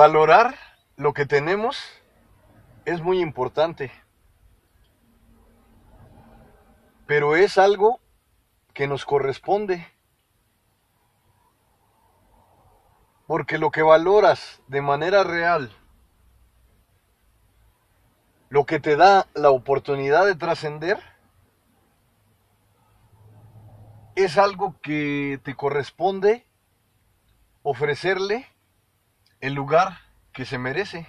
Valorar lo que tenemos es muy importante, pero es algo que nos corresponde. Porque lo que valoras de manera real, lo que te da la oportunidad de trascender, es algo que te corresponde ofrecerle el lugar que se merece.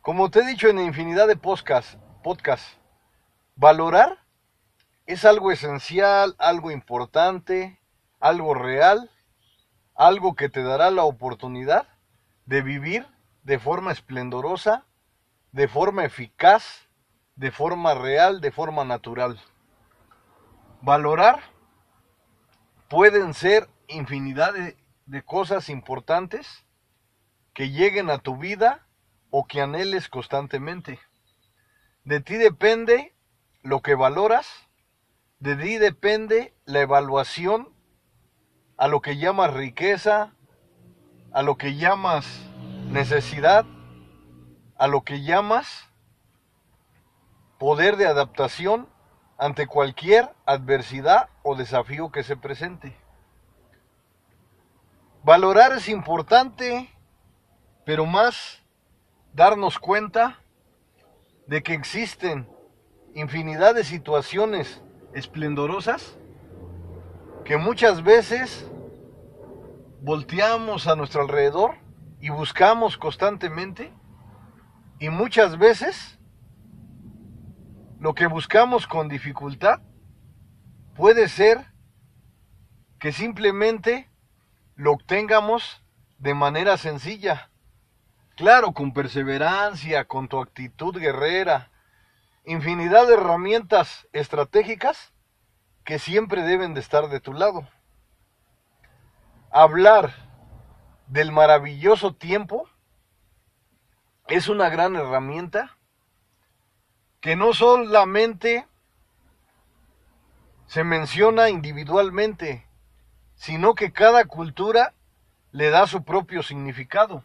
Como te he dicho en infinidad de podcasts, podcast, valorar es algo esencial, algo importante, algo real, algo que te dará la oportunidad de vivir de forma esplendorosa, de forma eficaz, de forma real, de forma natural. Valorar pueden ser infinidad de, de cosas importantes que lleguen a tu vida o que anheles constantemente. De ti depende lo que valoras, de ti depende la evaluación a lo que llamas riqueza, a lo que llamas necesidad, a lo que llamas poder de adaptación ante cualquier adversidad o desafío que se presente. Valorar es importante, pero más darnos cuenta de que existen infinidad de situaciones esplendorosas que muchas veces volteamos a nuestro alrededor y buscamos constantemente y muchas veces lo que buscamos con dificultad puede ser que simplemente lo obtengamos de manera sencilla. Claro, con perseverancia, con tu actitud guerrera, infinidad de herramientas estratégicas que siempre deben de estar de tu lado. Hablar del maravilloso tiempo es una gran herramienta que no solamente se menciona individualmente, sino que cada cultura le da su propio significado,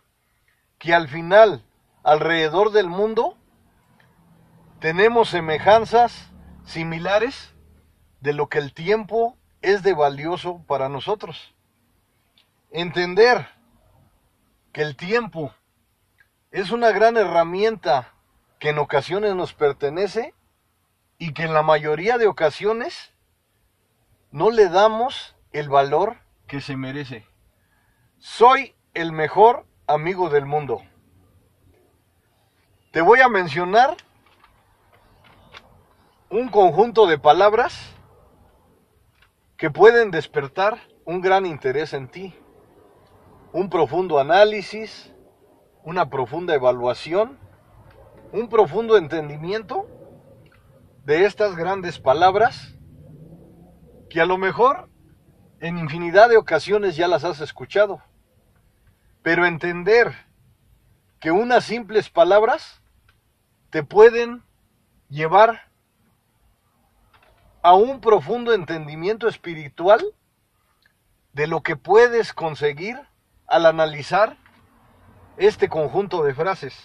que al final, alrededor del mundo, tenemos semejanzas similares de lo que el tiempo es de valioso para nosotros. Entender que el tiempo es una gran herramienta que en ocasiones nos pertenece y que en la mayoría de ocasiones no le damos el valor que se merece. Soy el mejor amigo del mundo. Te voy a mencionar un conjunto de palabras que pueden despertar un gran interés en ti, un profundo análisis, una profunda evaluación, un profundo entendimiento de estas grandes palabras que a lo mejor en infinidad de ocasiones ya las has escuchado. Pero entender que unas simples palabras te pueden llevar a un profundo entendimiento espiritual de lo que puedes conseguir al analizar este conjunto de frases.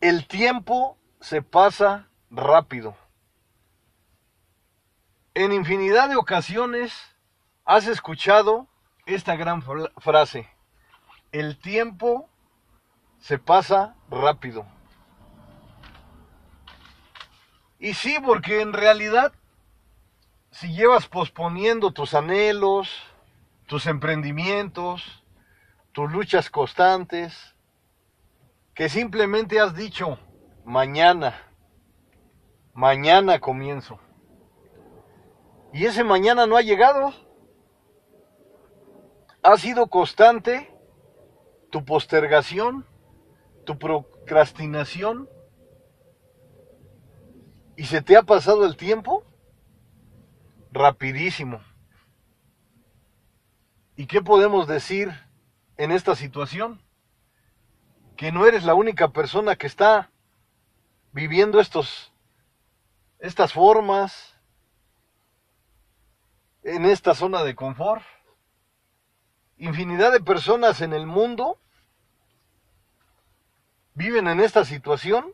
El tiempo se pasa rápido. En infinidad de ocasiones has escuchado esta gran frase. El tiempo se pasa rápido. Y sí, porque en realidad, si llevas posponiendo tus anhelos, tus emprendimientos, tus luchas constantes, que simplemente has dicho, mañana, mañana comienzo y ese mañana no ha llegado. Ha sido constante tu postergación, tu procrastinación, y se te ha pasado el tiempo rapidísimo. ¿Y qué podemos decir en esta situación? Que no eres la única persona que está viviendo estos estas formas, en esta zona de confort. Infinidad de personas en el mundo viven en esta situación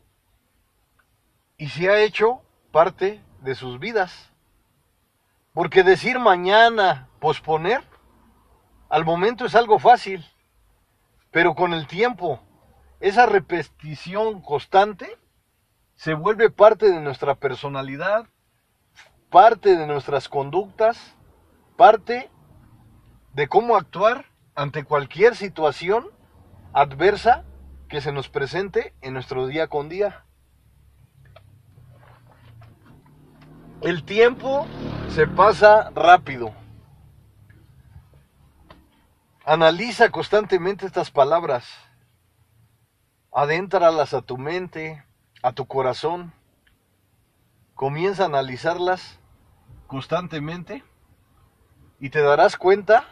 y se ha hecho parte de sus vidas. Porque decir mañana, posponer, al momento es algo fácil, pero con el tiempo, esa repetición constante se vuelve parte de nuestra personalidad, parte de nuestras conductas, parte de cómo actuar ante cualquier situación adversa que se nos presente en nuestro día con día. El tiempo se pasa rápido. Analiza constantemente estas palabras. Adéntralas a tu mente, a tu corazón. Comienza a analizarlas constantemente y te darás cuenta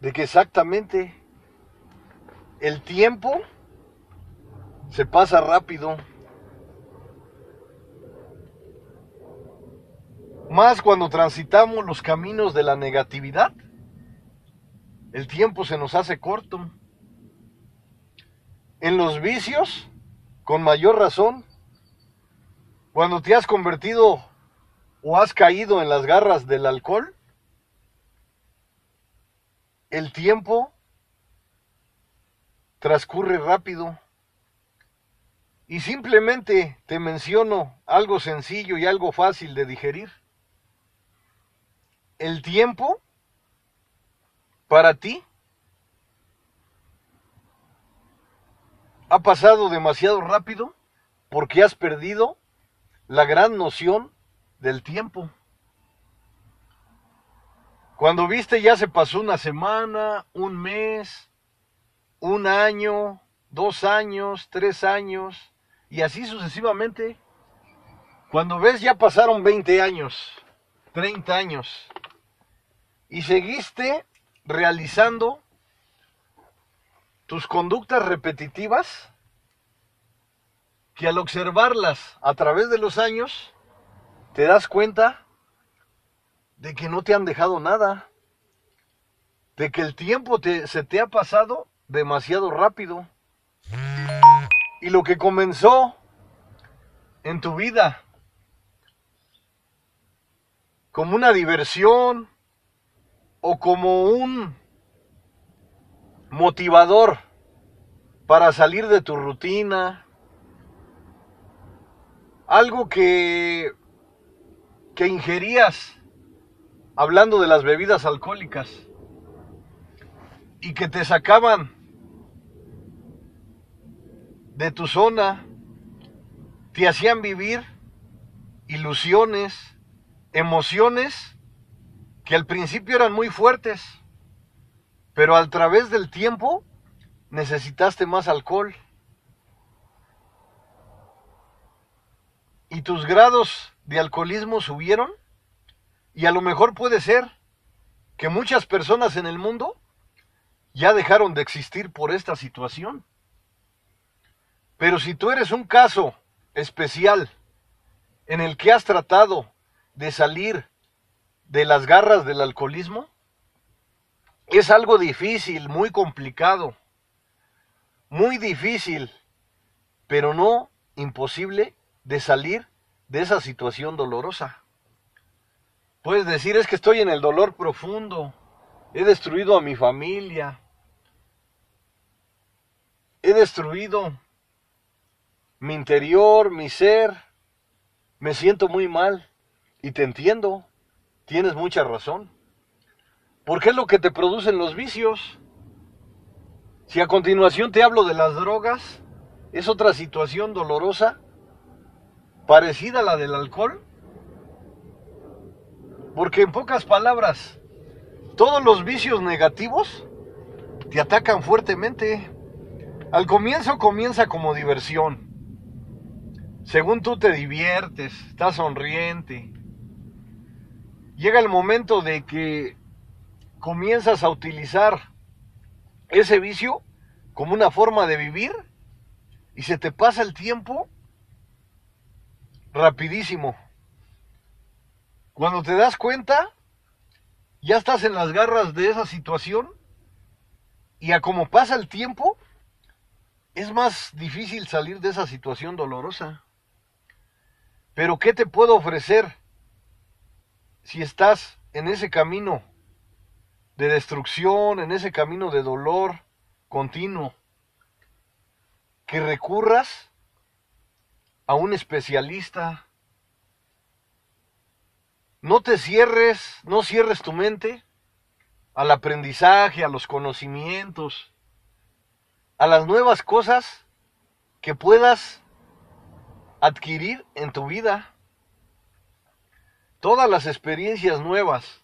de que exactamente el tiempo se pasa rápido. Más cuando transitamos los caminos de la negatividad, el tiempo se nos hace corto. En los vicios, con mayor razón, cuando te has convertido o has caído en las garras del alcohol, el tiempo transcurre rápido. Y simplemente te menciono algo sencillo y algo fácil de digerir. El tiempo para ti ha pasado demasiado rápido porque has perdido la gran noción del tiempo. Cuando viste ya se pasó una semana, un mes, un año, dos años, tres años, y así sucesivamente. Cuando ves ya pasaron 20 años, 30 años, y seguiste realizando tus conductas repetitivas que al observarlas a través de los años, te das cuenta de que no te han dejado nada, de que el tiempo te, se te ha pasado demasiado rápido. Y lo que comenzó en tu vida como una diversión o como un motivador para salir de tu rutina, algo que, que ingerías hablando de las bebidas alcohólicas y que te sacaban de tu zona, te hacían vivir ilusiones, emociones que al principio eran muy fuertes, pero a través del tiempo necesitaste más alcohol. Y tus grados de alcoholismo subieron y a lo mejor puede ser que muchas personas en el mundo ya dejaron de existir por esta situación. Pero si tú eres un caso especial en el que has tratado de salir de las garras del alcoholismo, es algo difícil, muy complicado, muy difícil, pero no imposible de salir de esa situación dolorosa. Puedes decir, es que estoy en el dolor profundo, he destruido a mi familia, he destruido mi interior, mi ser, me siento muy mal. Y te entiendo, tienes mucha razón. Porque es lo que te producen los vicios. Si a continuación te hablo de las drogas, es otra situación dolorosa, parecida a la del alcohol, porque en pocas palabras, todos los vicios negativos te atacan fuertemente. Al comienzo comienza como diversión. Según tú te diviertes, estás sonriente. Llega el momento de que comienzas a utilizar ese vicio como una forma de vivir y se te pasa el tiempo rapidísimo. Cuando te das cuenta, ya estás en las garras de esa situación Y a como pasa el tiempo, es más difícil salir de esa situación dolorosa. Pero ¿qué te puedo ofrecer si estás en ese camino de destrucción, en ese camino de dolor continuo? Que recurras a un especialista. No te cierres, no cierres tu mente al aprendizaje, a los conocimientos, a las nuevas cosas que puedas adquirir en tu vida. Todas las experiencias nuevas,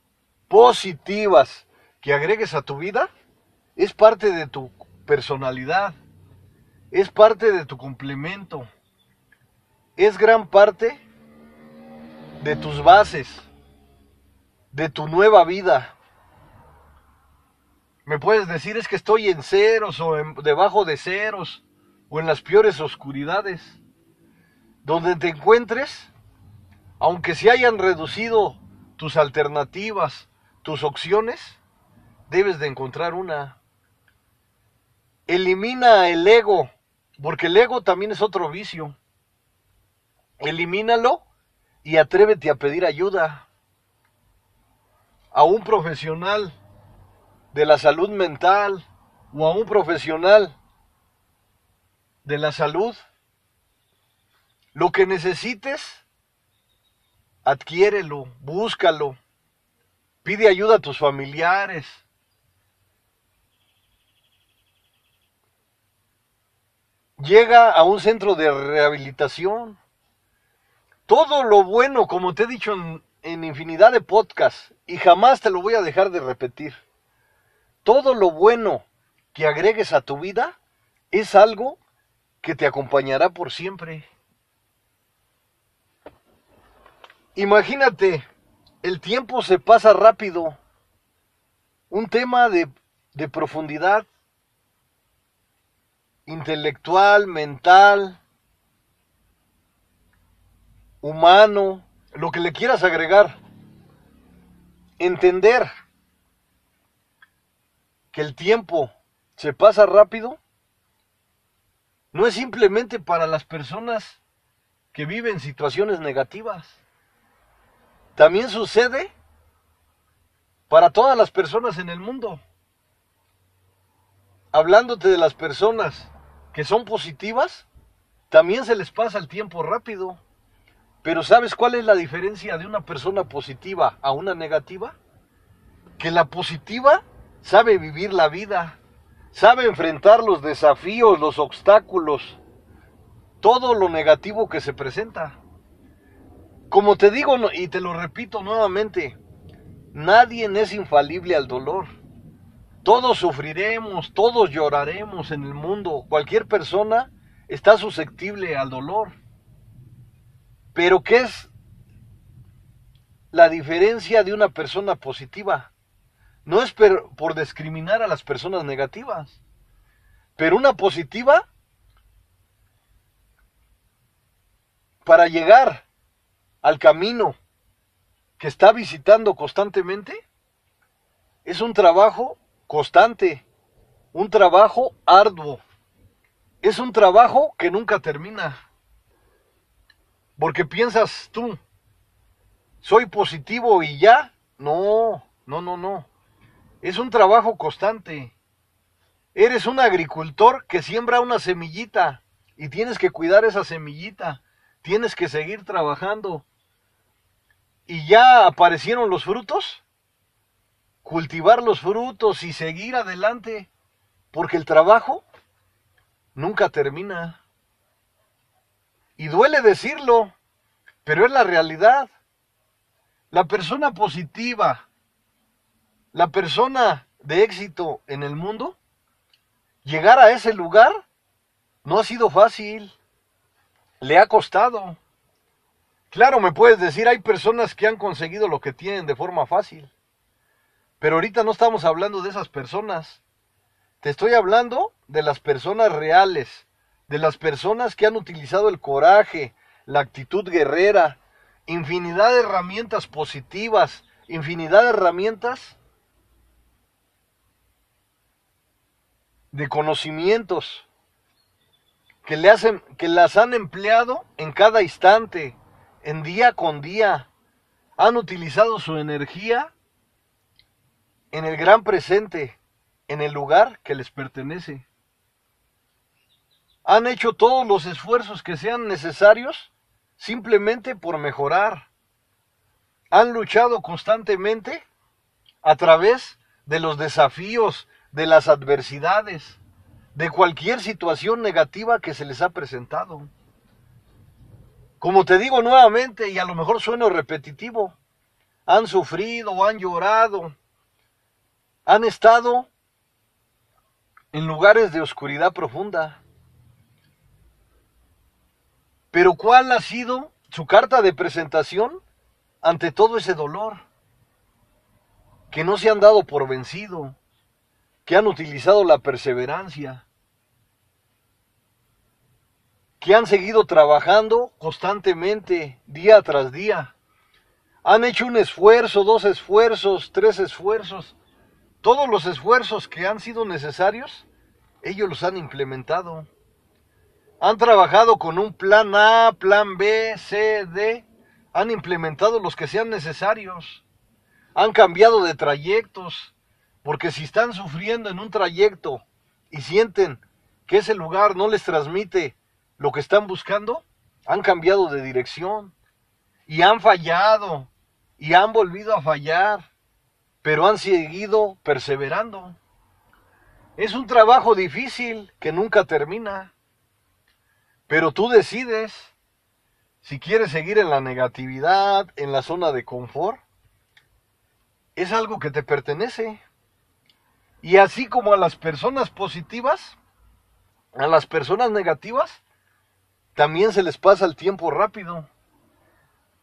positivas, que agregues a tu vida, es parte de tu personalidad, es parte de tu complemento, es gran parte de tus bases, de tu nueva vida. Me puedes decir es que estoy en ceros o debajo de ceros o en las peores oscuridades. Donde te encuentres, aunque se hayan reducido tus alternativas, tus opciones, debes de encontrar una. Elimina el ego, porque el ego también es otro vicio. Elimínalo y atrévete a pedir ayuda a un profesional de la salud mental o a un profesional de la salud. Lo que necesites, adquiérelo, búscalo, pide ayuda a tus familiares. Llega a un centro de rehabilitación. Todo lo bueno, como te he dicho en, infinidad de podcasts, y jamás te lo voy a dejar de repetir todo lo bueno que agregues a tu vida es algo que te acompañará por siempre. Imagínate, el tiempo se pasa rápido. Un tema de, de profundidad intelectual, mental, humano, lo que le quieras agregar. Entender que el tiempo se pasa rápido no es simplemente para las personas que viven situaciones negativas. También sucede para todas las personas en el mundo. Hablándote de las personas que son positivas, también se les pasa el tiempo rápido. Pero ¿sabes cuál es la diferencia de una persona positiva a una negativa? Que la positiva sabe vivir la vida, sabe enfrentar los desafíos, los obstáculos, todo lo negativo que se presenta. Como te digo y te lo repito nuevamente, nadie es infalible al dolor. Todos sufriremos, todos lloraremos en el mundo. Cualquier persona está susceptible al dolor. Pero ¿qué es la diferencia de una persona positiva? No es por discriminar a las personas negativas, pero una positiva para llegar al camino que está visitando constantemente es un trabajo constante, un trabajo arduo, es un trabajo que nunca termina. Porque piensas tú, soy positivo y ya. No, no, no, no. Es un trabajo constante. Eres un agricultor que siembra una semillita y tienes que cuidar esa semillita. Tienes que seguir trabajando. ¿Y ya aparecieron los frutos? Cultivar los frutos y seguir adelante. Porque el trabajo nunca termina. Y duele decirlo, pero es la realidad. La persona positiva, la persona de éxito en el mundo, llegar a ese lugar no ha sido fácil, le ha costado. Claro, me puedes decir, hay personas que han conseguido lo que tienen de forma fácil, pero ahorita no estamos hablando de esas personas, te estoy hablando de las personas reales, de las personas que han utilizado el coraje, la actitud guerrera, infinidad de herramientas positivas, infinidad de herramientas de conocimientos que, le hacen, que las han empleado en cada instante, en día con día. Han utilizado su energía en el gran presente, en el lugar que les pertenece. Han hecho todos los esfuerzos que sean necesarios simplemente por mejorar. Han luchado constantemente a través de los desafíos, de las adversidades, de cualquier situación negativa que se les ha presentado. Como te digo nuevamente, y a lo mejor sueno repetitivo, han sufrido, han llorado, han estado en lugares de oscuridad profunda. Pero ¿cuál ha sido su carta de presentación ante todo ese dolor? Que no se han dado por vencido, que han utilizado la perseverancia, que han seguido trabajando constantemente, día tras día. Han hecho un esfuerzo, dos esfuerzos, tres esfuerzos. Todos los esfuerzos que han sido necesarios, ellos los han implementado. Han trabajado con un plan A, plan B, C, D. Han implementado los que sean necesarios. Han cambiado de trayectos. Porque si están sufriendo en un trayecto y sienten que ese lugar no les transmite lo que están buscando, han cambiado de dirección y han fallado y han volvido a fallar, pero han seguido perseverando. Es un trabajo difícil que nunca termina, pero tú decides si quieres seguir en la negatividad, en la zona de confort. Es algo que te pertenece. Y así como a las personas positivas, a las personas negativas, también se les pasa el tiempo rápido.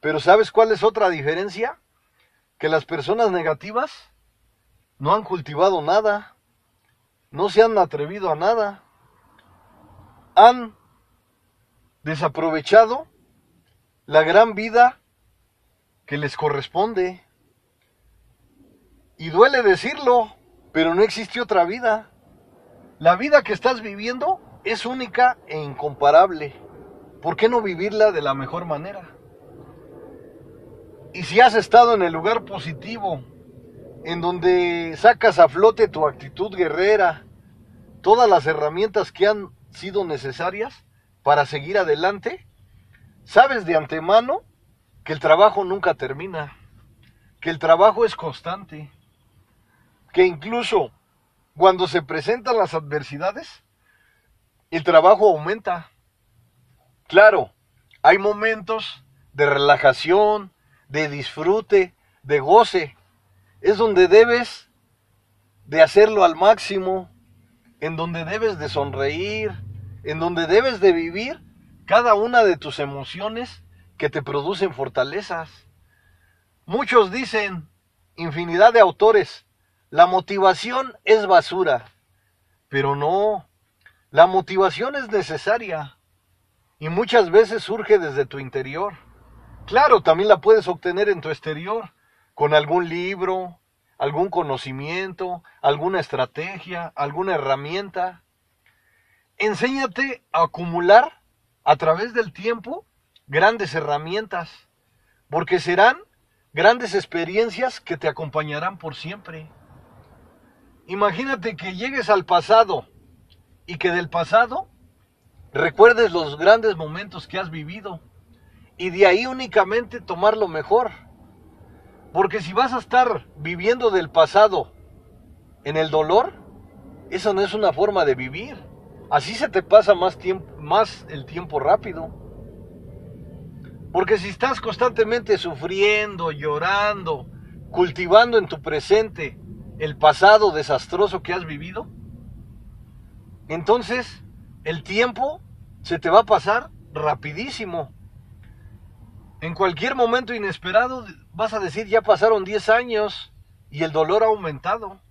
Pero ¿sabes cuál es otra diferencia? Que las personas negativas no han cultivado nada, no se han atrevido a nada, han desaprovechado la gran vida que les corresponde. Y duele decirlo, pero no existe otra vida. La vida que estás viviendo es única e incomparable. ¿por qué no vivirla de la mejor manera? Y si has estado en el lugar positivo, en donde sacas a flote tu actitud guerrera, todas las herramientas que han sido necesarias para seguir adelante, sabes de antemano que el trabajo nunca termina, que el trabajo es constante, que incluso cuando se presentan las adversidades, el trabajo aumenta. Claro, hay momentos de relajación, de disfrute, de goce. Es donde debes de hacerlo al máximo, en donde debes de sonreír, en donde debes de vivir cada una de tus emociones que te producen fortalezas. Muchos dicen, infinidad de autores, la motivación es basura, pero no, la motivación es necesaria y muchas veces surge desde tu interior. Claro, también la puedes obtener en tu exterior, con algún libro, algún conocimiento, alguna estrategia, alguna herramienta. Enséñate a acumular a través del tiempo grandes herramientas, porque serán grandes experiencias que te acompañarán por siempre. Imagínate que llegues al pasado y que del pasado recuerdes los grandes momentos que has vivido y de ahí únicamente tomar lo mejor. Porque si vas a estar viviendo del pasado en el dolor, eso no es una forma de vivir. Así se te pasa más tiempo, más el tiempo rápido. Porque si estás constantemente sufriendo, llorando, cultivando en tu presente el pasado desastroso que has vivido, entonces el tiempo se te va a pasar rapidísimo. En cualquier momento inesperado vas a decir, ya pasaron 10 años y el dolor ha aumentado.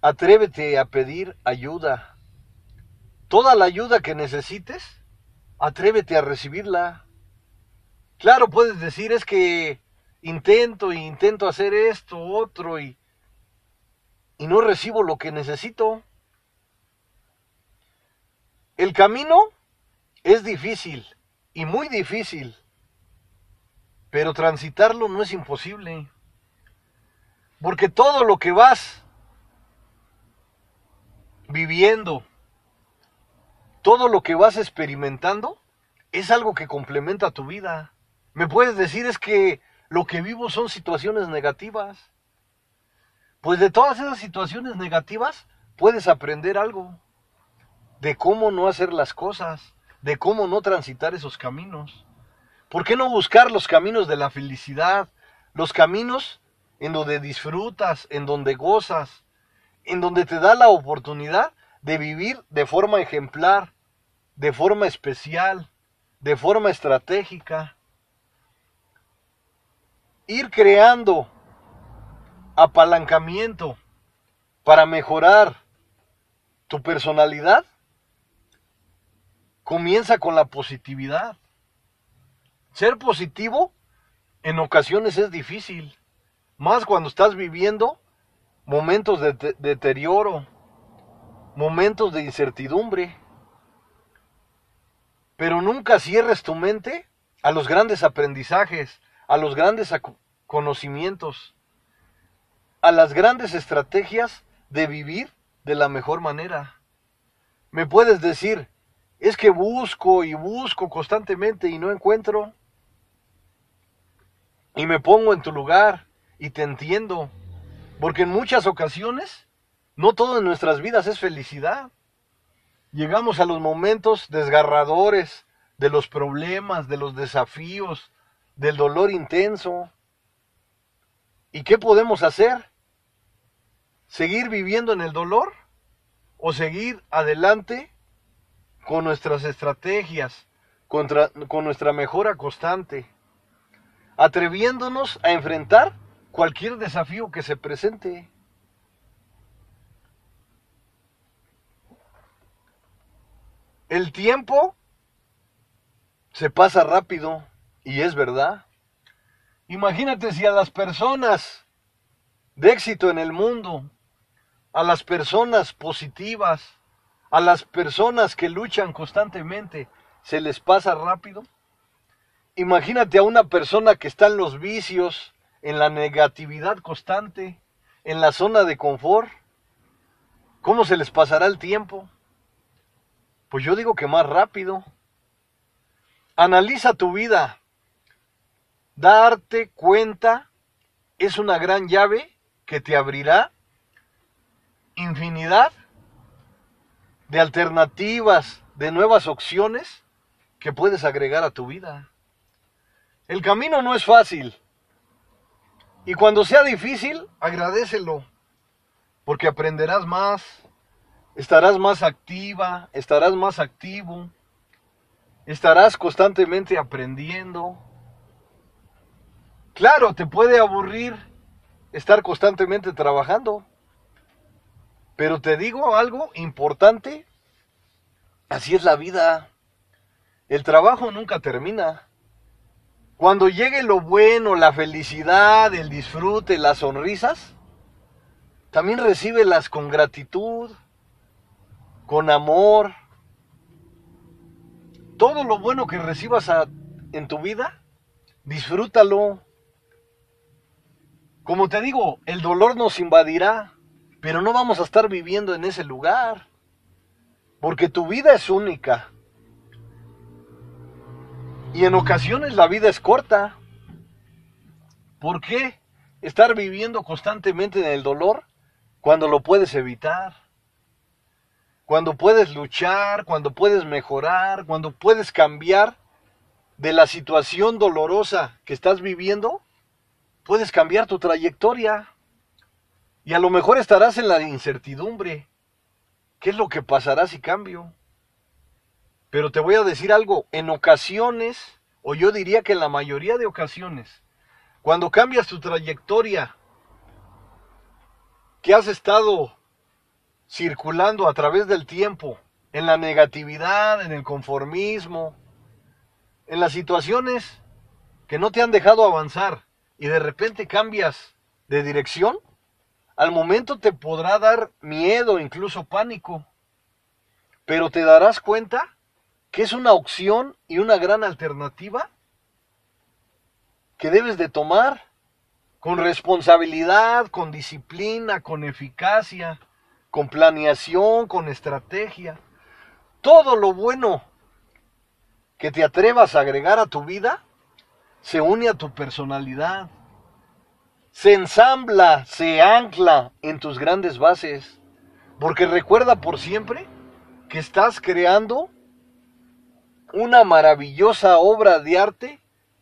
Atrévete a pedir ayuda. Toda la ayuda que necesites, atrévete a recibirla. Claro, puedes decir, es que intento e intento hacer esto, otro, y, y no recibo lo que necesito. El camino es difícil y muy difícil, pero transitarlo no es imposible. Porque todo lo que vas viviendo, todo lo que vas experimentando, es algo que complementa tu vida. Me puedes decir es que lo que vivo son situaciones negativas. Pues de todas esas situaciones negativas puedes aprender algo de cómo no hacer las cosas, de cómo no transitar esos caminos. ¿Por qué no buscar los caminos de la felicidad, los caminos en donde disfrutas, en donde gozas, en donde te da la oportunidad de vivir de forma ejemplar, de forma especial, de forma estratégica? Ir creando apalancamiento para mejorar tu personalidad comienza con la positividad. Ser positivo en ocasiones es difícil, más cuando estás viviendo momentos de deterioro, momentos de incertidumbre. Pero nunca cierres tu mente a los grandes aprendizajes, a los grandes conocimientos, a las grandes estrategias de vivir de la mejor manera. Me puedes decir, es que busco y busco constantemente y no encuentro. Y me pongo en tu lugar y te entiendo. Porque en muchas ocasiones no todo en nuestras vidas es felicidad. Llegamos a los momentos desgarradores de los problemas, de los desafíos, del dolor intenso. ¿Y qué podemos hacer? ¿Seguir viviendo en el dolor? ¿O seguir adelante con nuestras estrategias, con nuestra mejora constante, atreviéndonos a enfrentar cualquier desafío que se presente. El tiempo se pasa rápido y es verdad. Imagínate si a las personas de éxito en el mundo, a las personas positivas, a las personas que luchan constantemente se les pasa rápido. Imagínate a una persona que está en los vicios, en la negatividad constante, en la zona de confort. ¿Cómo se les pasará el tiempo? Pues yo digo que más rápido. Analiza tu vida. Darte cuenta es una gran llave que te abrirá infinidad de alternativas, de nuevas opciones que puedes agregar a tu vida. El camino no es fácil. Y cuando sea difícil, agradecelo, porque aprenderás más, estarás más activa, estarás más activo, estarás constantemente aprendiendo. Claro, te puede aburrir estar constantemente trabajando, pero te digo algo importante, así es la vida. El trabajo nunca termina. Cuando llegue lo bueno, la felicidad, el disfrute, las sonrisas, también recíbelas con gratitud, con amor. Todo lo bueno que recibas en tu vida, disfrútalo. Como te digo, el dolor nos invadirá, pero no vamos a estar viviendo en ese lugar. Porque tu vida es única. Y en ocasiones la vida es corta. ¿Por qué estar viviendo constantemente en el dolor cuando lo puedes evitar? Cuando puedes luchar, cuando puedes mejorar, cuando puedes cambiar de la situación dolorosa que estás viviendo, puedes cambiar tu trayectoria. Y a lo mejor estarás en la incertidumbre. ¿Qué es lo que pasará si cambio? Pero te voy a decir algo, en ocasiones, o yo diría que en la mayoría de ocasiones, cuando cambias tu trayectoria, que has estado circulando a través del tiempo, en la negatividad, en el conformismo, en las situaciones que no te han dejado avanzar y de repente cambias de dirección, al momento te podrá dar miedo, incluso pánico. pero te darás cuenta que es una opción y una gran alternativa que debes de tomar con responsabilidad, con disciplina, con eficacia, con planeación, con estrategia. Todo lo bueno que te atrevas a agregar a tu vida se une a tu personalidad, se ensambla, se ancla en tus grandes bases, porque recuerda por siempre que estás creando una maravillosa obra de arte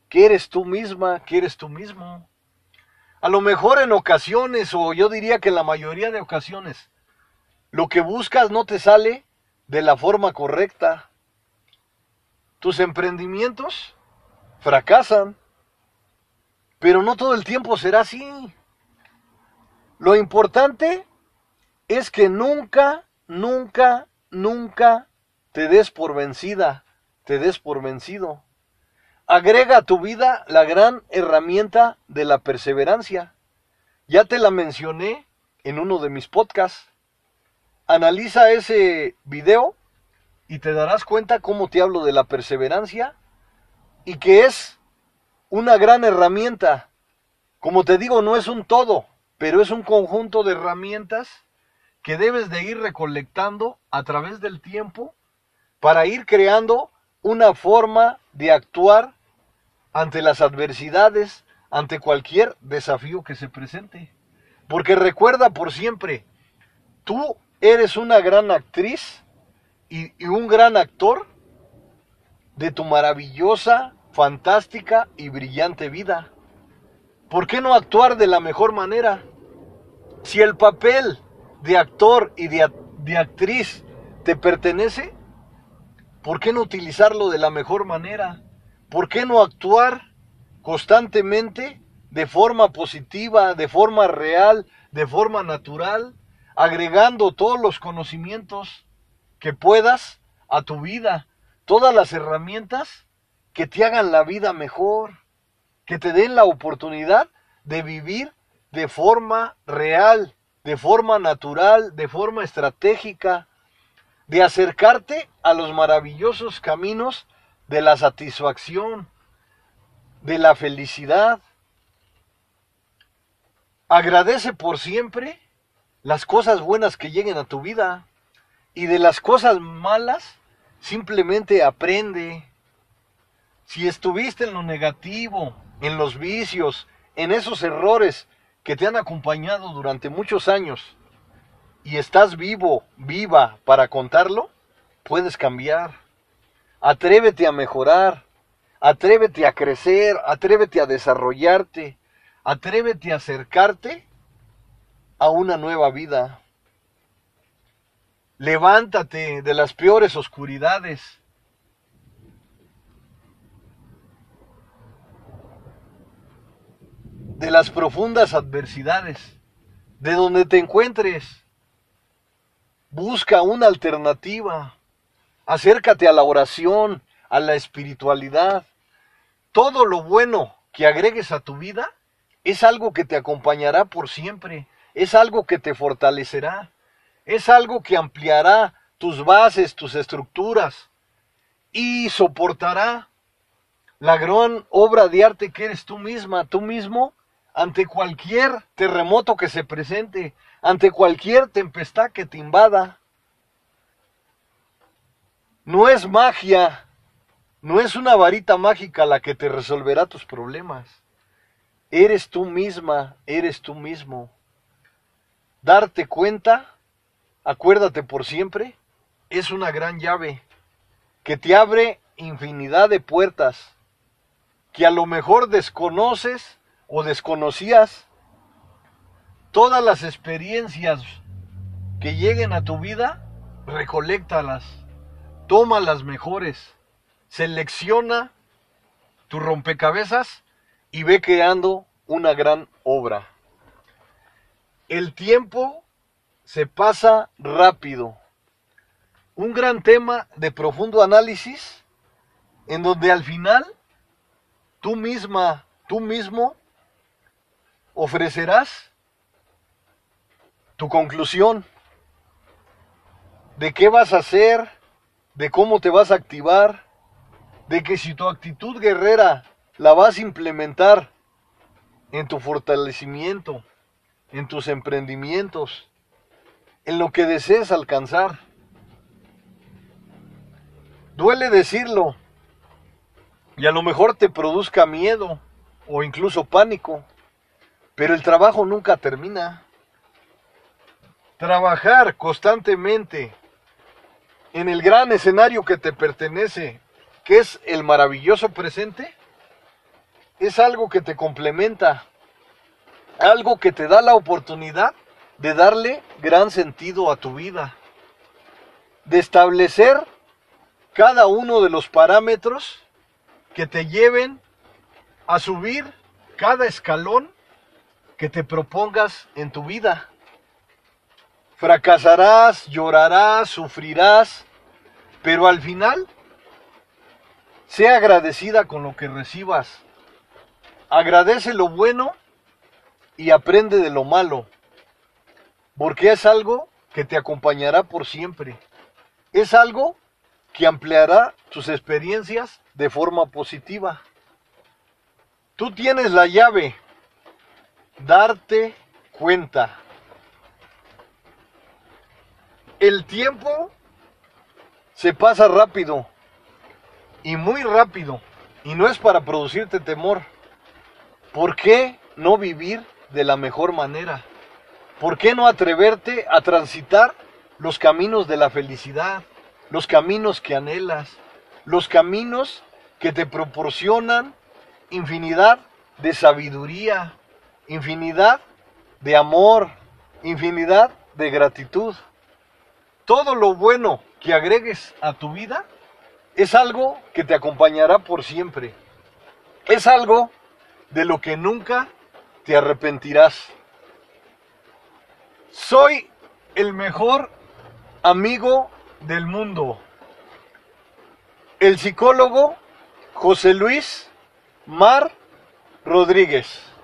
que eres tú misma, que eres tú mismo. A lo mejor en ocasiones, o yo diría que en la mayoría de ocasiones, lo que buscas no te sale de la forma correcta. Tus emprendimientos fracasan, pero no todo el tiempo será así. Lo importante es que nunca, nunca, nunca te des por vencida, te des por vencido. Agrega a tu vida la gran herramienta de la perseverancia. Ya te la mencioné en uno de mis podcasts. Analiza ese video y te darás cuenta cómo te hablo de la perseverancia y que es una gran herramienta. Como te digo, no es un todo, pero es un conjunto de herramientas que debes de ir recolectando a través del tiempo para ir creando una forma de actuar ante las adversidades, ante cualquier desafío que se presente. Porque recuerda por siempre, tú eres una gran actriz y, un gran actor de tu maravillosa, fantástica y brillante vida. ¿Por qué no actuar de la mejor manera? Si el papel de actor y de, de actriz te pertenece, ¿por qué no utilizarlo de la mejor manera? ¿Por qué no actuar constantemente de forma positiva, de forma real, de forma natural, agregando todos los conocimientos que puedas a tu vida, todas las herramientas que te hagan la vida mejor, que te den la oportunidad de vivir de forma real, de forma natural, de forma estratégica, de acercarte a los maravillosos caminos de la satisfacción, de la felicidad. Agradece por siempre las cosas buenas que lleguen a tu vida y de las cosas malas simplemente aprende. Si estuviste en lo negativo, en los vicios, en esos errores que te han acompañado durante muchos años y estás vivo, viva para contarlo, puedes cambiar. Atrévete a mejorar, atrévete a crecer, atrévete a desarrollarte, atrévete a acercarte a una nueva vida. Levántate de las peores oscuridades de las profundas adversidades, de donde te encuentres. Busca una alternativa. Acércate a la oración, a la espiritualidad. Todo lo bueno que agregues a tu vida es algo que te acompañará por siempre, es algo que te fortalecerá, es algo que ampliará tus bases, tus estructuras y soportará la gran obra de arte que eres tú misma, tú mismo ante cualquier terremoto que se presente, ante cualquier tempestad que te invada. No es magia, no es una varita mágica la que te resolverá tus problemas. Eres tú misma, eres tú mismo. Darte cuenta, acuérdate por siempre, es una gran llave que te abre infinidad de puertas que a lo mejor desconoces o desconocías, todas las experiencias que lleguen a tu vida, recolectalas, toma las mejores, selecciona tu rompecabezas y ve creando una gran obra. El tiempo se pasa rápido. Un gran tema de profundo análisis en donde al final tú misma, tú mismo ofrecerás tu conclusión de qué vas a hacer, de cómo te vas a activar, de que si tu actitud guerrera la vas a implementar en tu fortalecimiento, en tus emprendimientos, en lo que desees alcanzar. Duele decirlo y a lo mejor te produzca miedo o incluso pánico, pero el trabajo nunca termina. Trabajar constantemente en el gran escenario que te pertenece, que es el maravilloso presente, es algo que te complementa, algo que te da la oportunidad de darle gran sentido a tu vida, de establecer cada uno de los parámetros que te lleven a subir cada escalón que te propongas en tu vida. Fracasarás, llorarás, sufrirás, pero al final, sea agradecida con lo que recibas. Agradece lo bueno y aprende de lo malo, porque es algo que te acompañará por siempre. Es algo que ampliará tus experiencias de forma positiva. Tú tienes la llave, darte cuenta. El tiempo se pasa rápido y muy rápido y no es para producirte temor. ¿Por qué no vivir de la mejor manera? ¿Por qué no atreverte a transitar los caminos de la felicidad, los caminos que anhelas, los caminos que te proporcionan infinidad de sabiduría, infinidad de amor, infinidad de gratitud? Todo lo bueno que agregues a tu vida es algo que te acompañará por siempre. Es algo de lo que nunca te arrepentirás. Soy el mejor amigo del mundo. El psicólogo José Luis Mar Rodríguez.